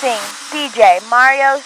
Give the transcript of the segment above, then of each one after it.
Mixing DJ Mario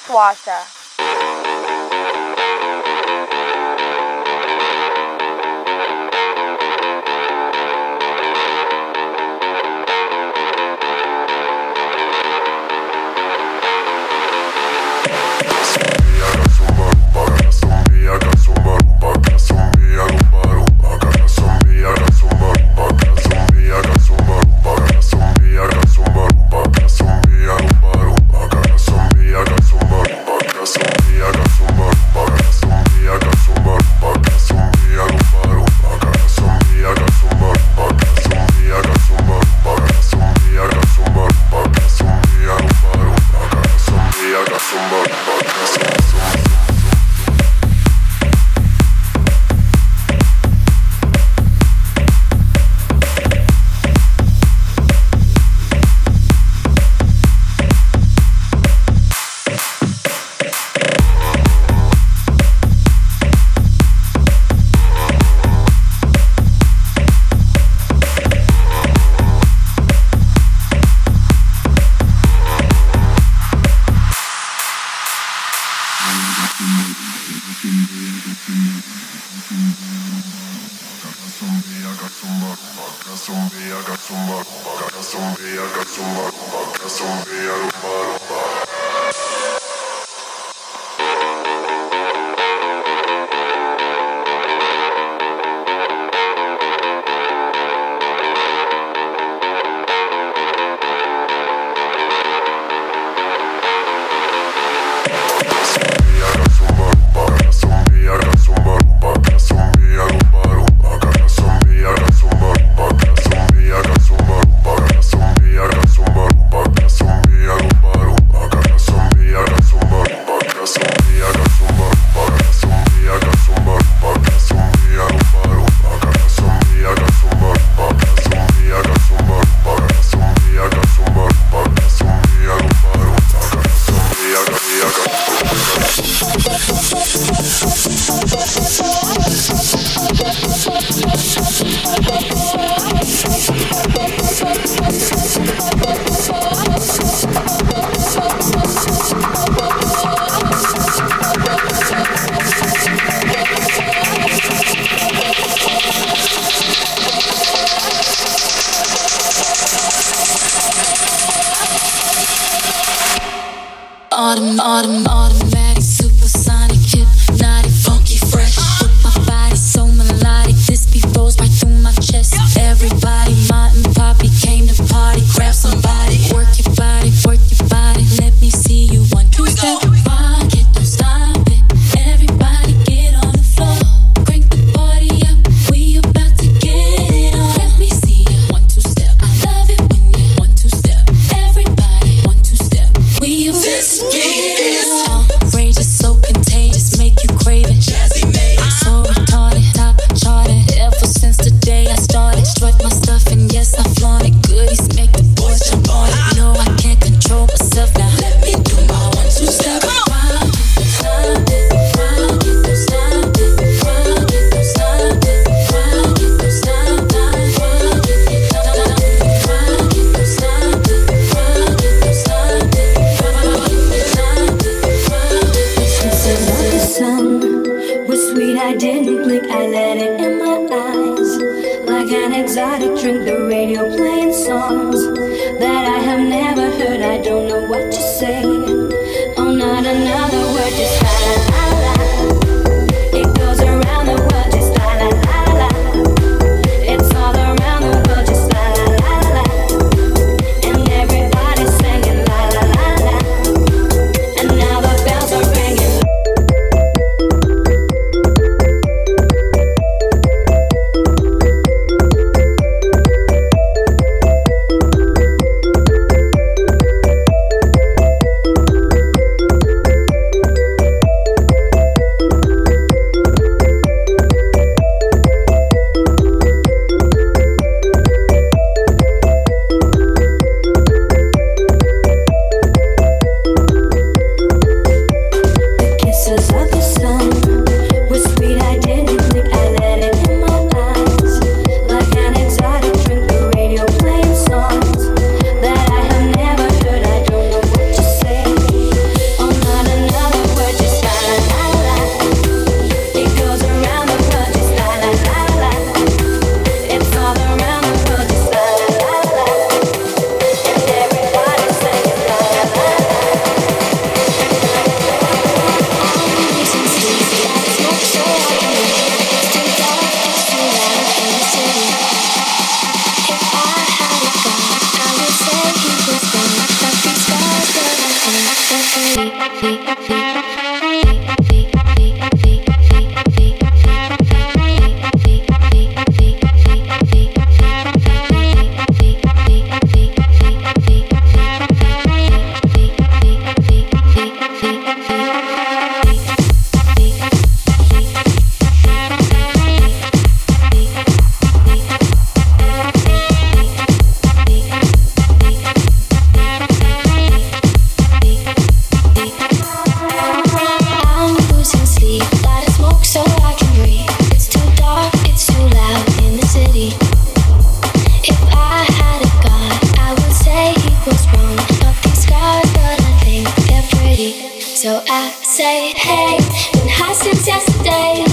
I say hey, been high since yesterday.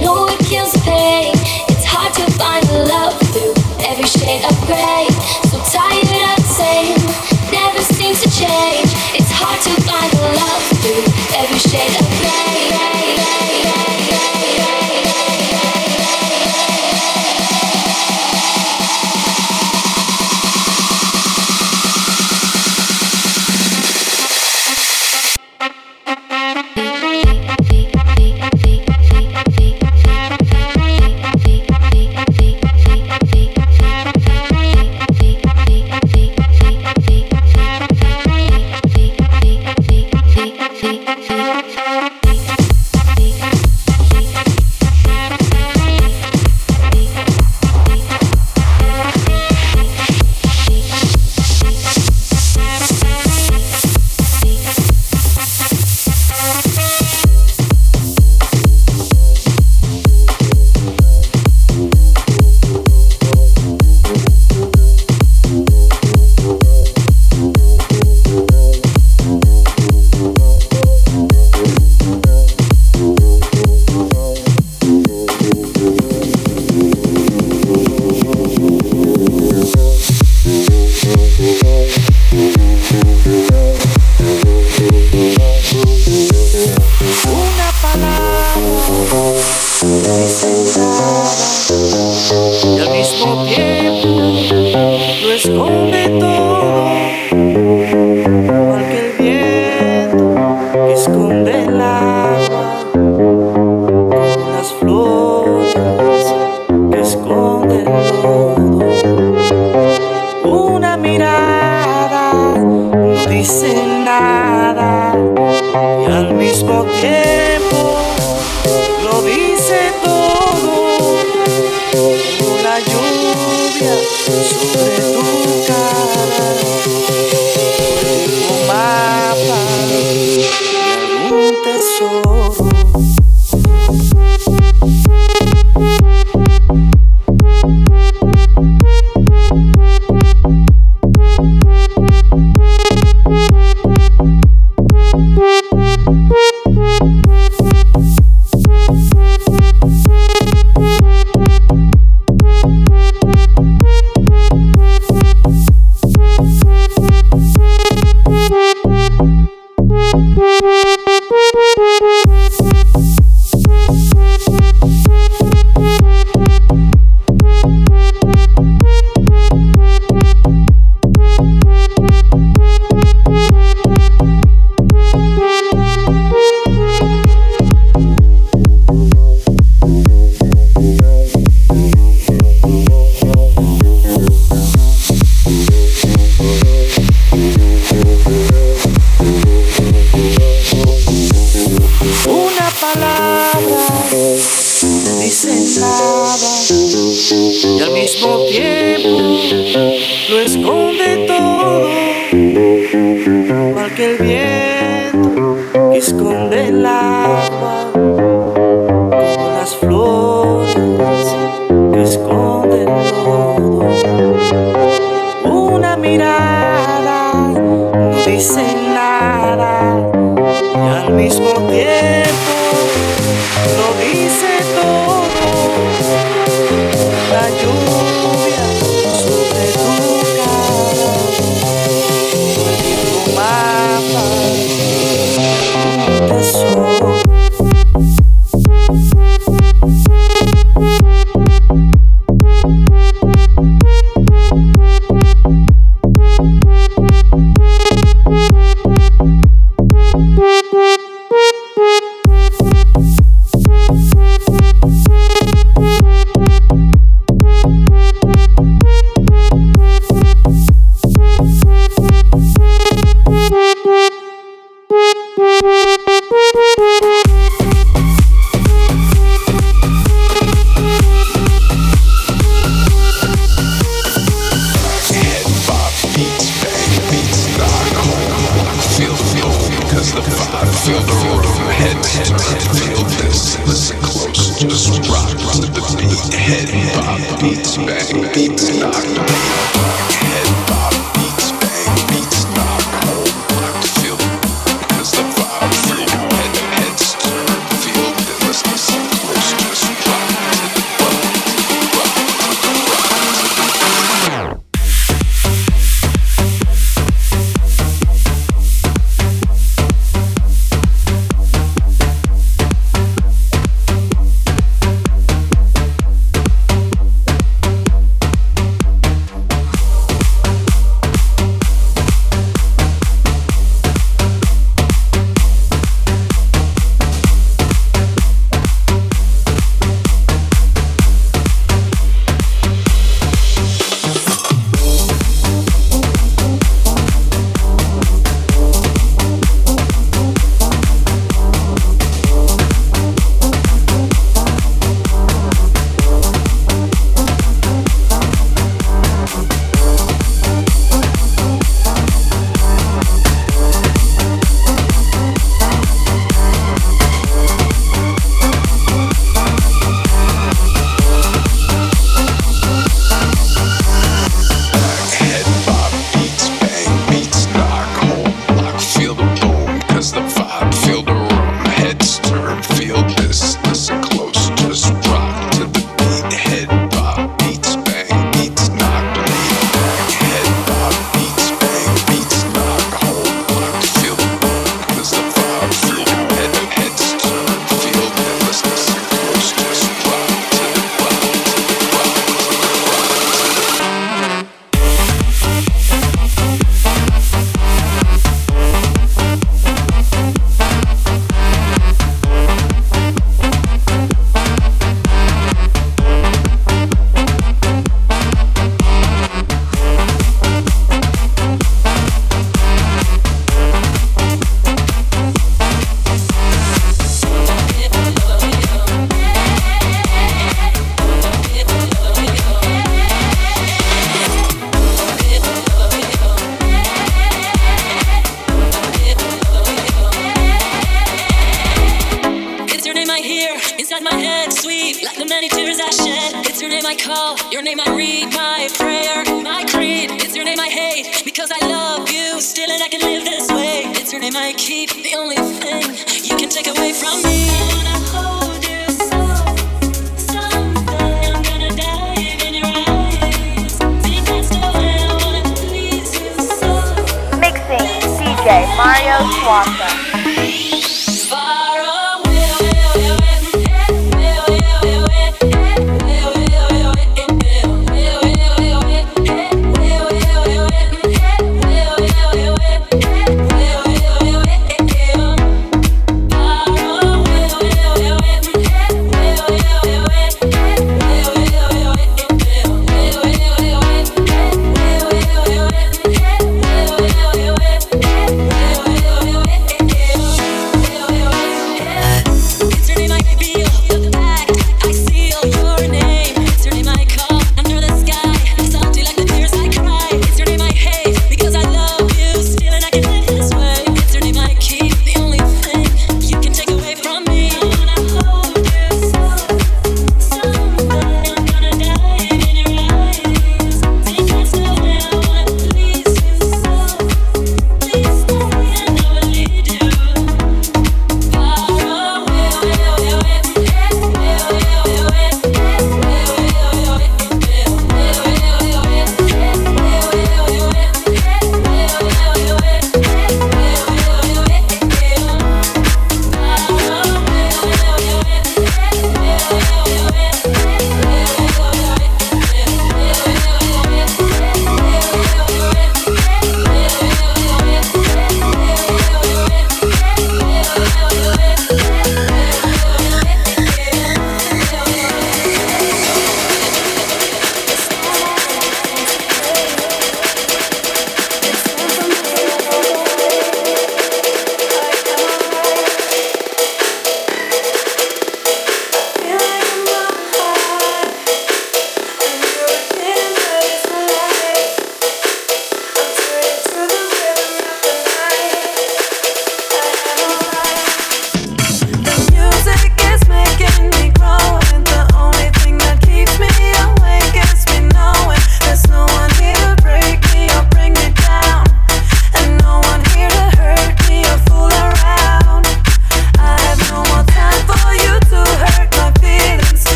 You know it kills pain. It's hard to find love through every shade of gray. So tired of never seems to change. It's hard to Yeah.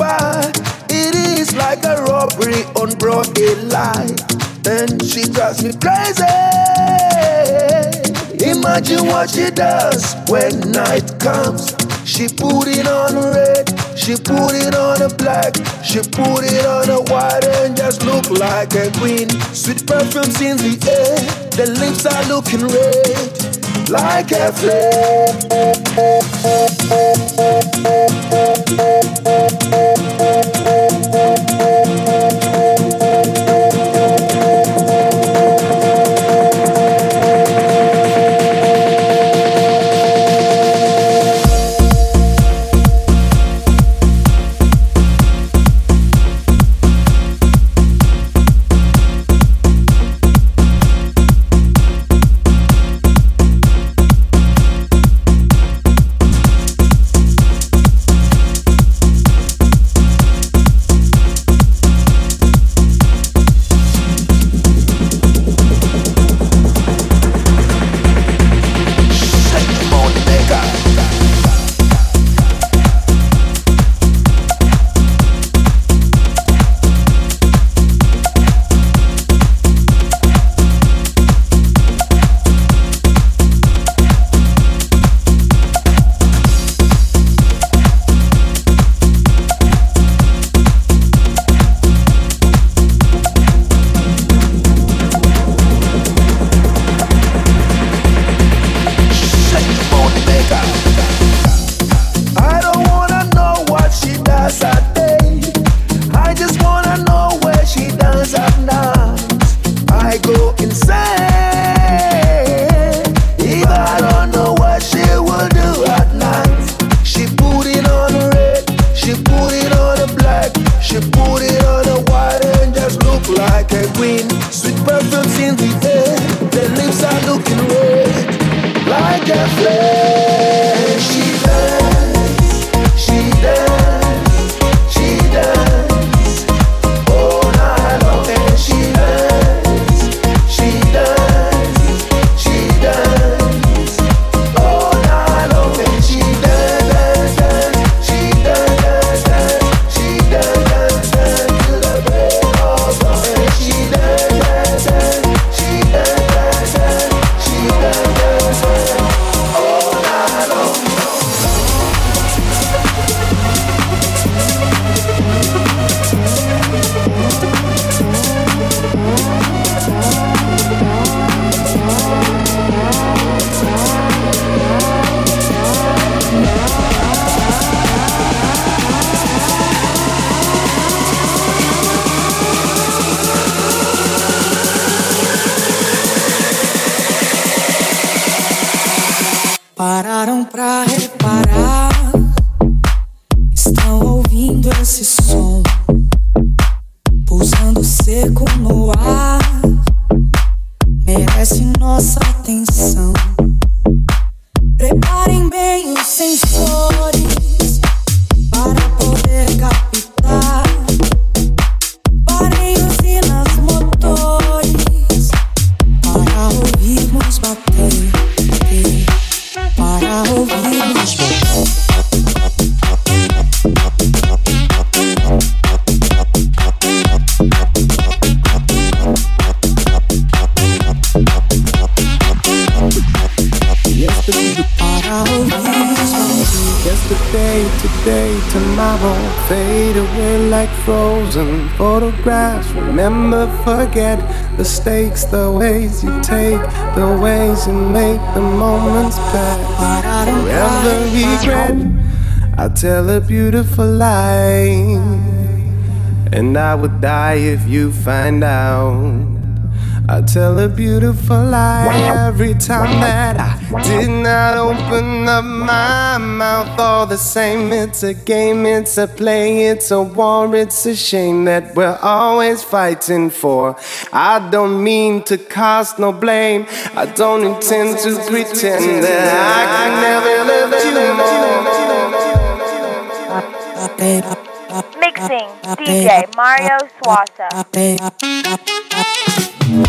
It is like a robbery on broad daylight. And she drives me crazy. Imagine what she does when night comes. She put it on red, she put it on a black, she put it on a white and just look like a queen. Sweet perfumes in the air, the lips are looking red like a flame. The ways you take, the ways you make the moments pass. Never regret. I tell a beautiful lie, and I would die if you find out. I tell a beautiful lie every time that I did not open up my mouth. All the same, it's a game, it's a play, it's a war, it's a shame that we're always fighting for. I don't mean to cast no blame, I don't intend to pretend that I can never love you more. Mixing DJ Mario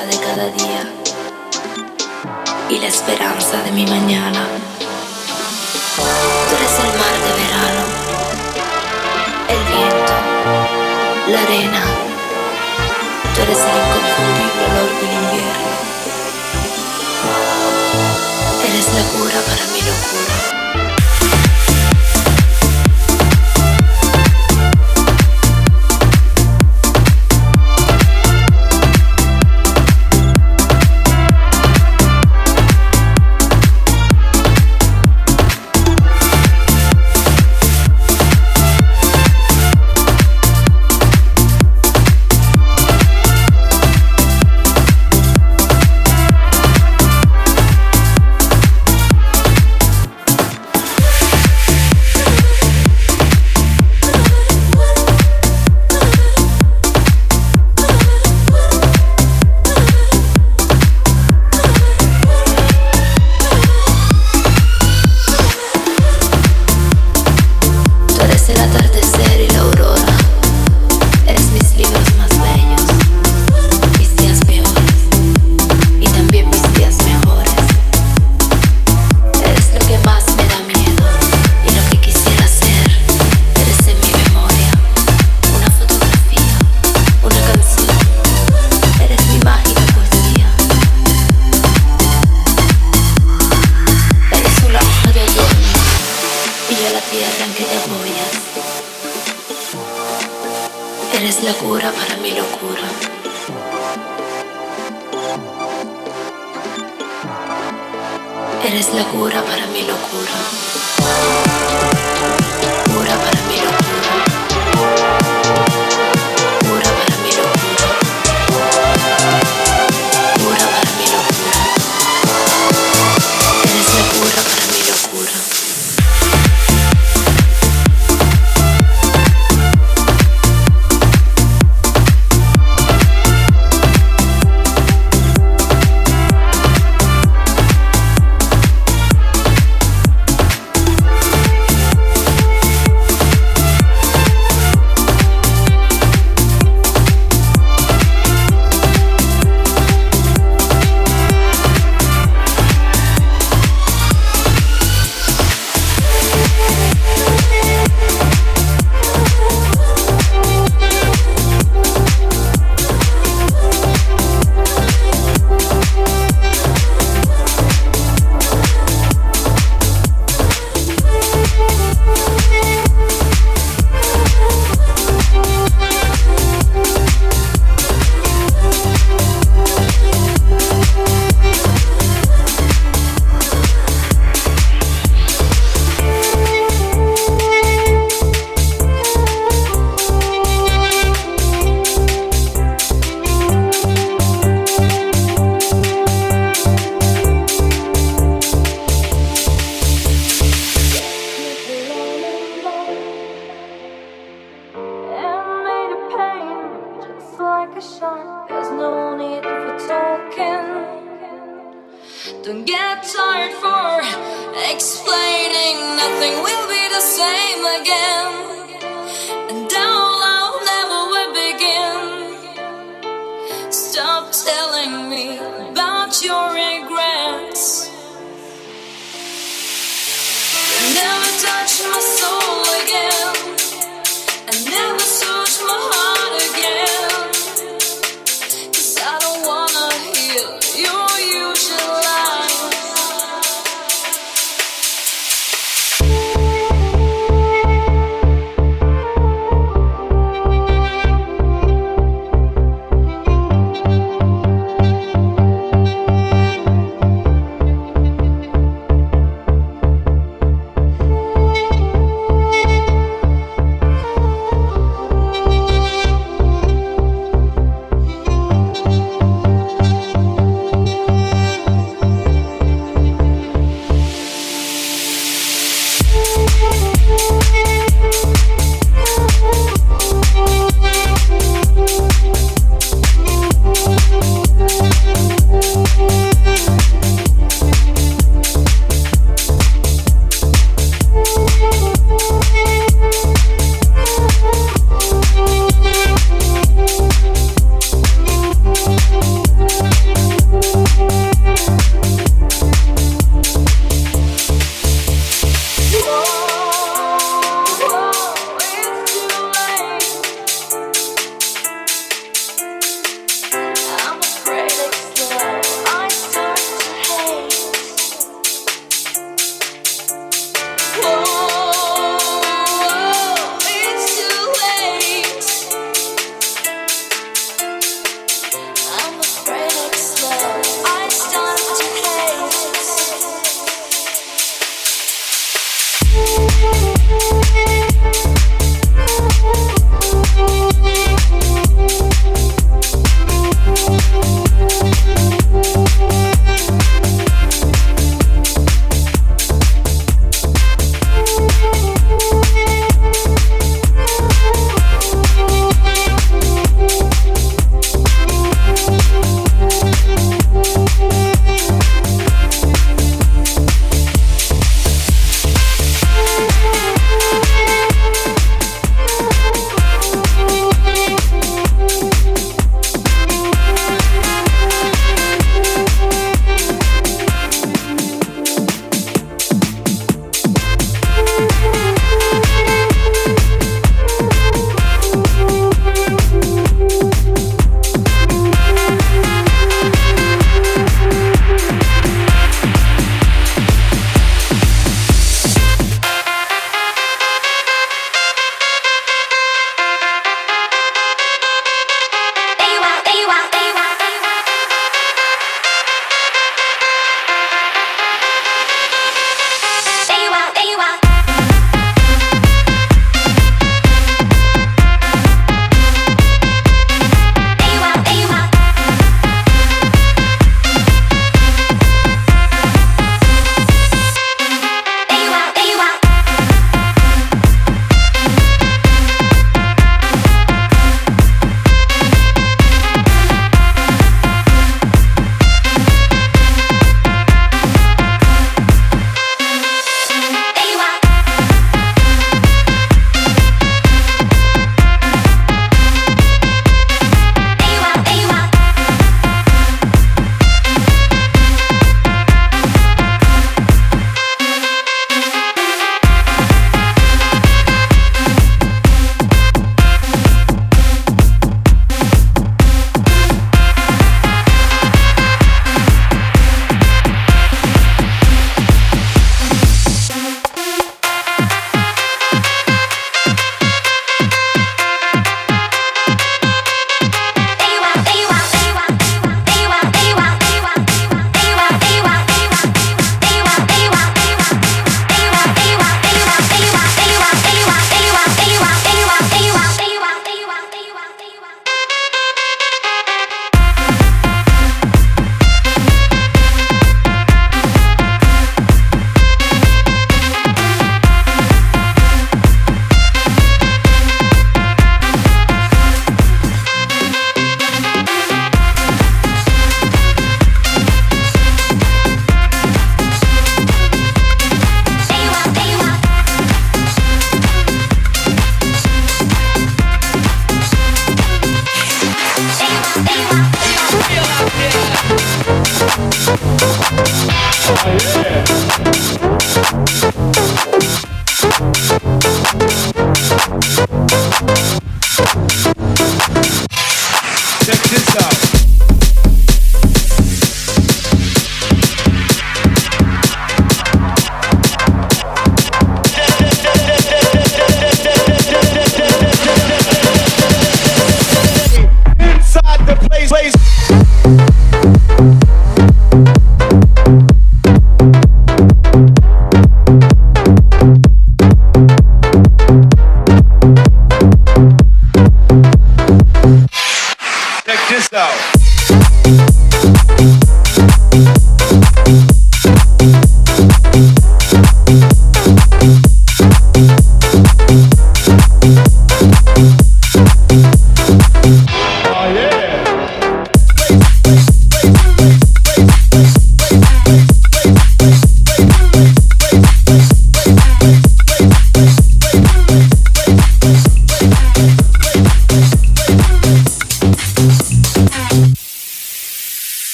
de cada día y la esperanza de mi mañana. Tú eres el mar de verano, el viento, la arena. Tú eres el inconfundible olor del invierno. Eres la cura para mi locura.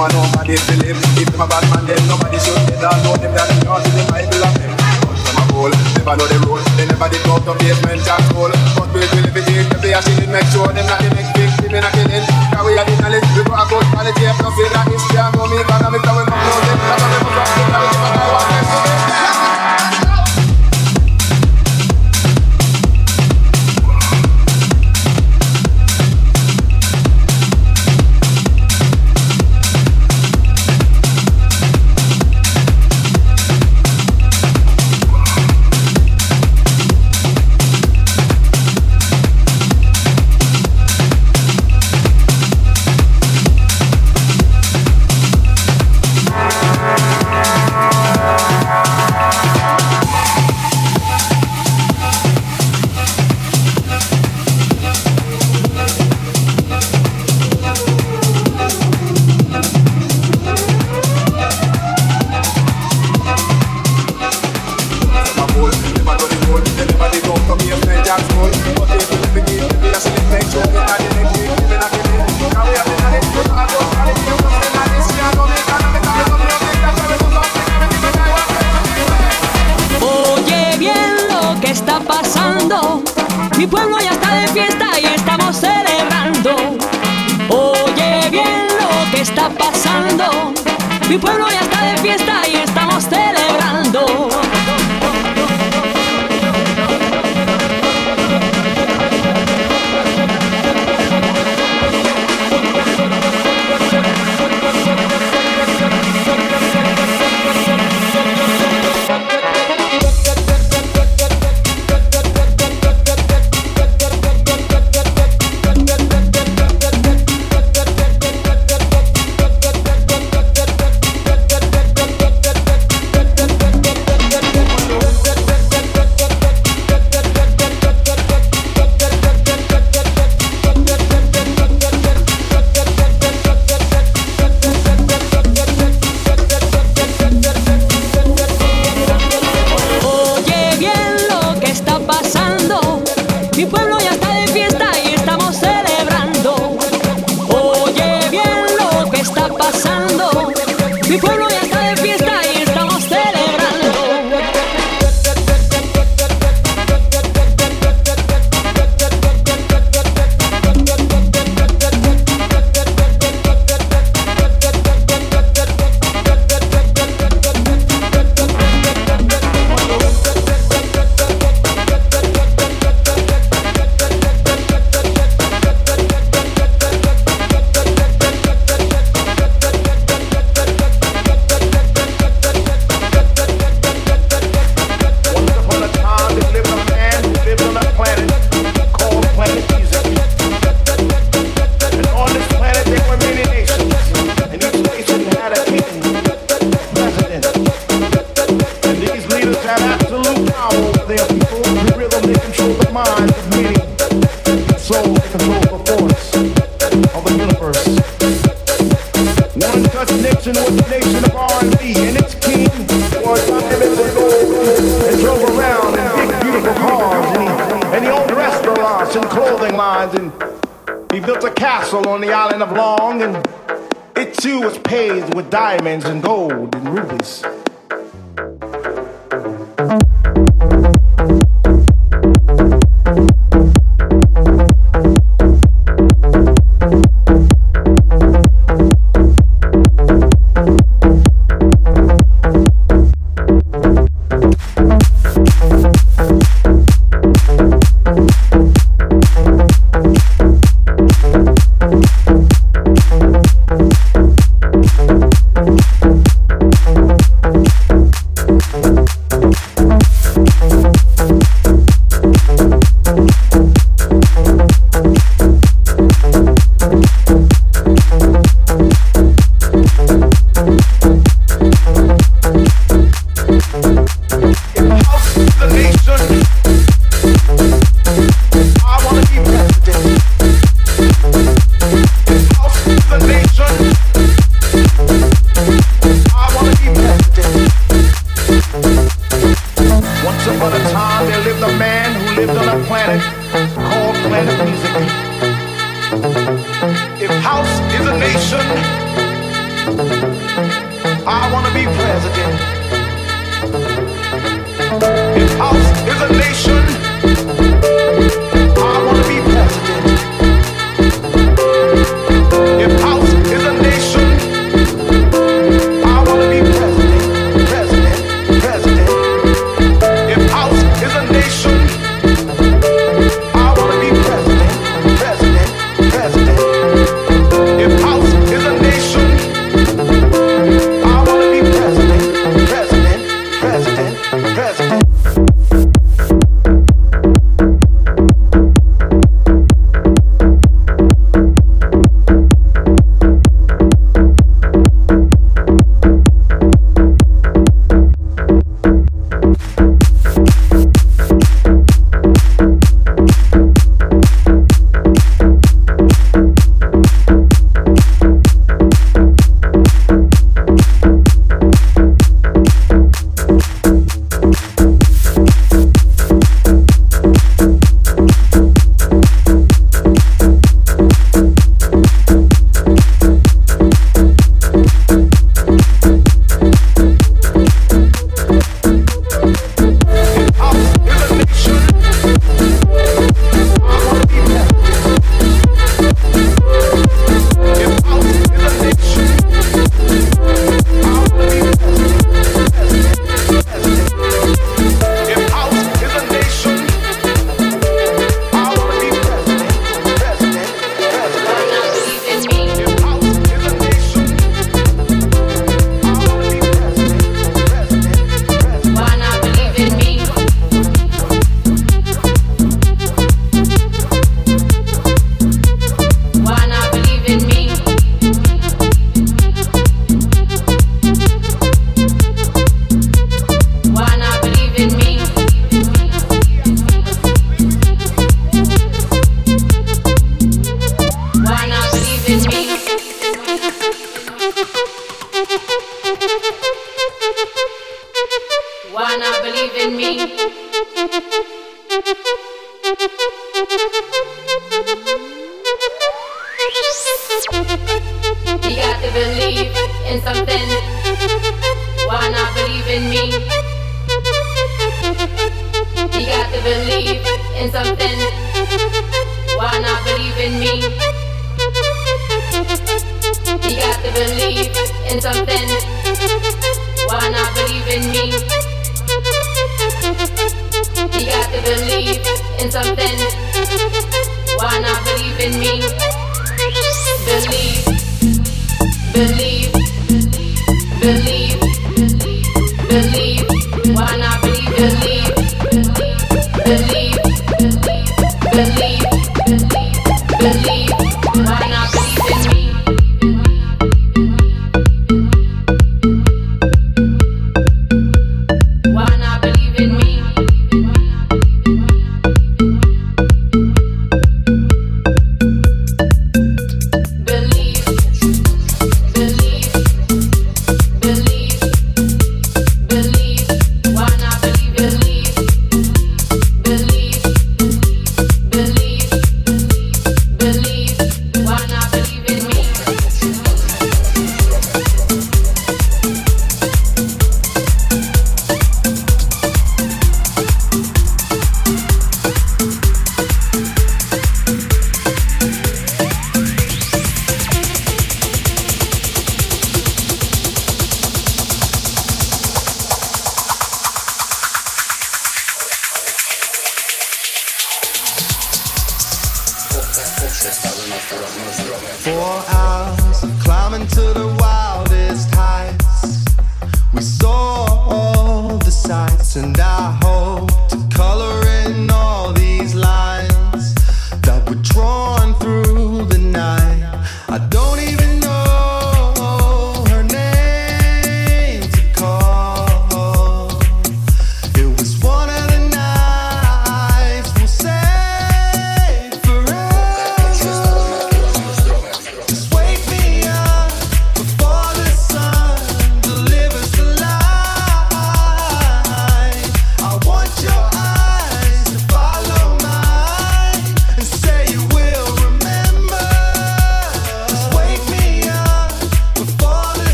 want nobody to live. If them a bad man, them nobody should. get don't know them, that not in the Bible of them. Touch them a goal, never know the rules. They never did talk to basement and goal. But we will be deep, if they are shitting, make sure them that they make big, they be not killing. Cause we are the knowledge, we got a good quality, if nothing like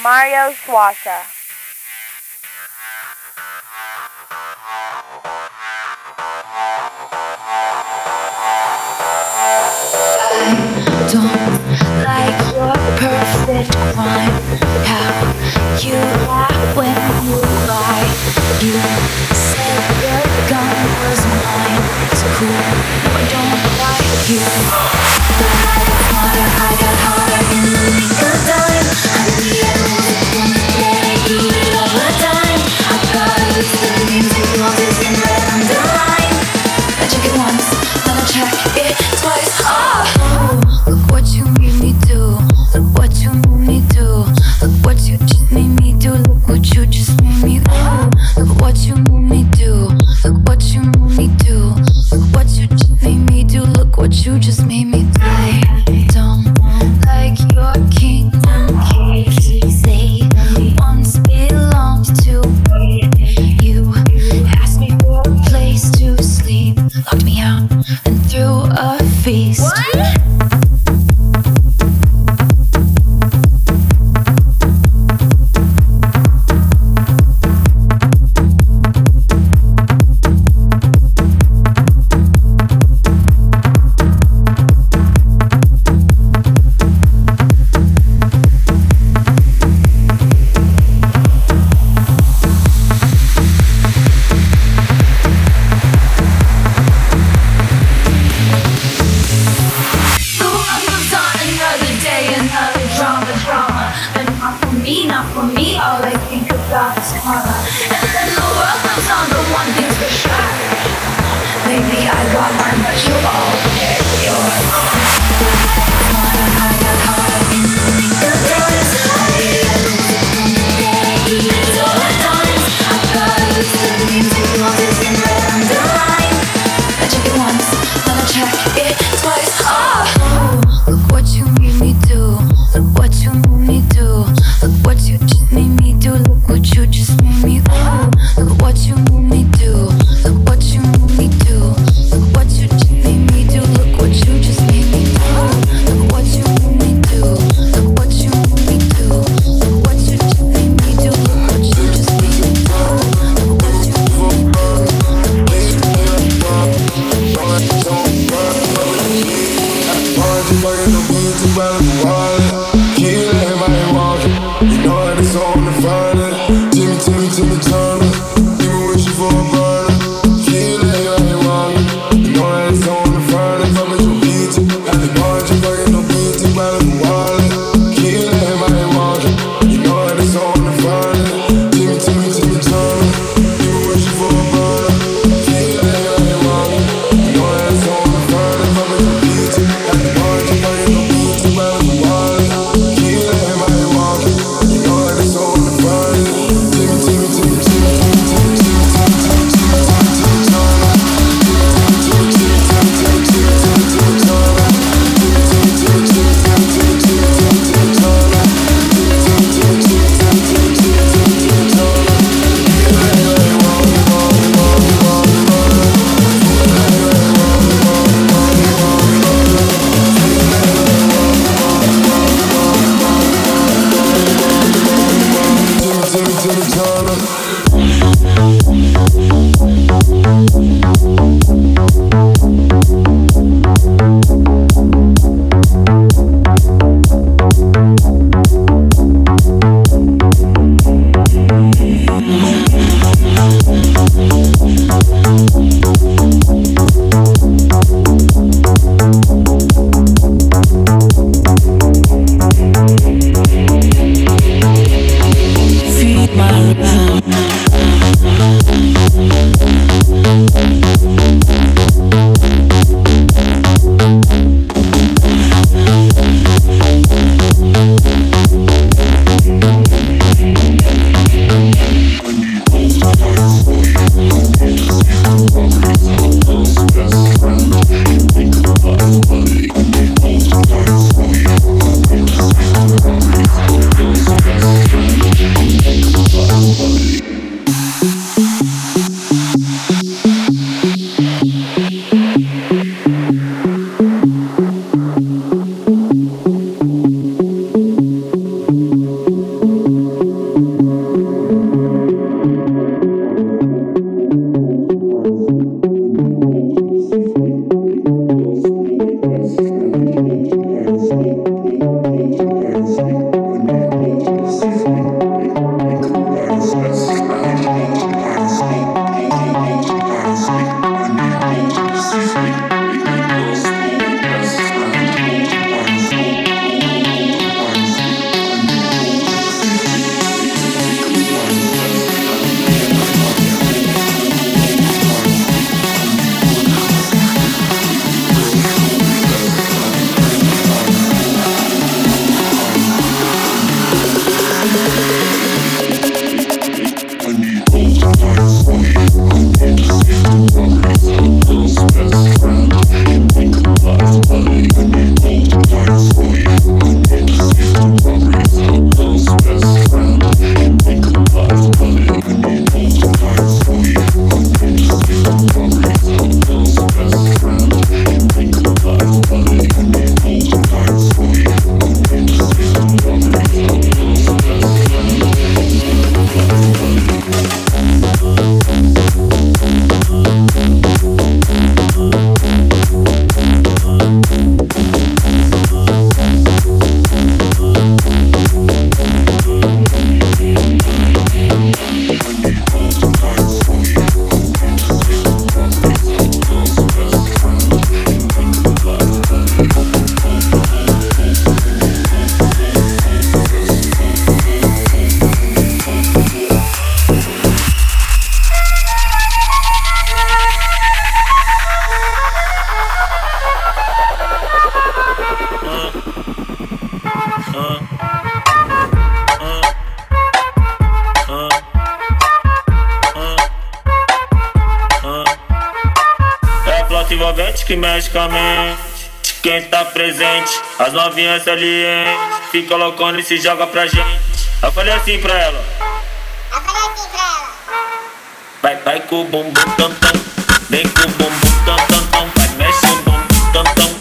Mario Suaza. As novinhas salientes. Fica loucona e se joga pra gente. Eu falei assim pra ela. Eu falei assim pra ela. Vai, vai com o bumbum tam tam. Vem com o bumbum tam tam tam. Vai, mexe o bumbum tam tam.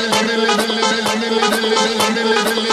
दिल दिल दिल दिल दिल दिल दिल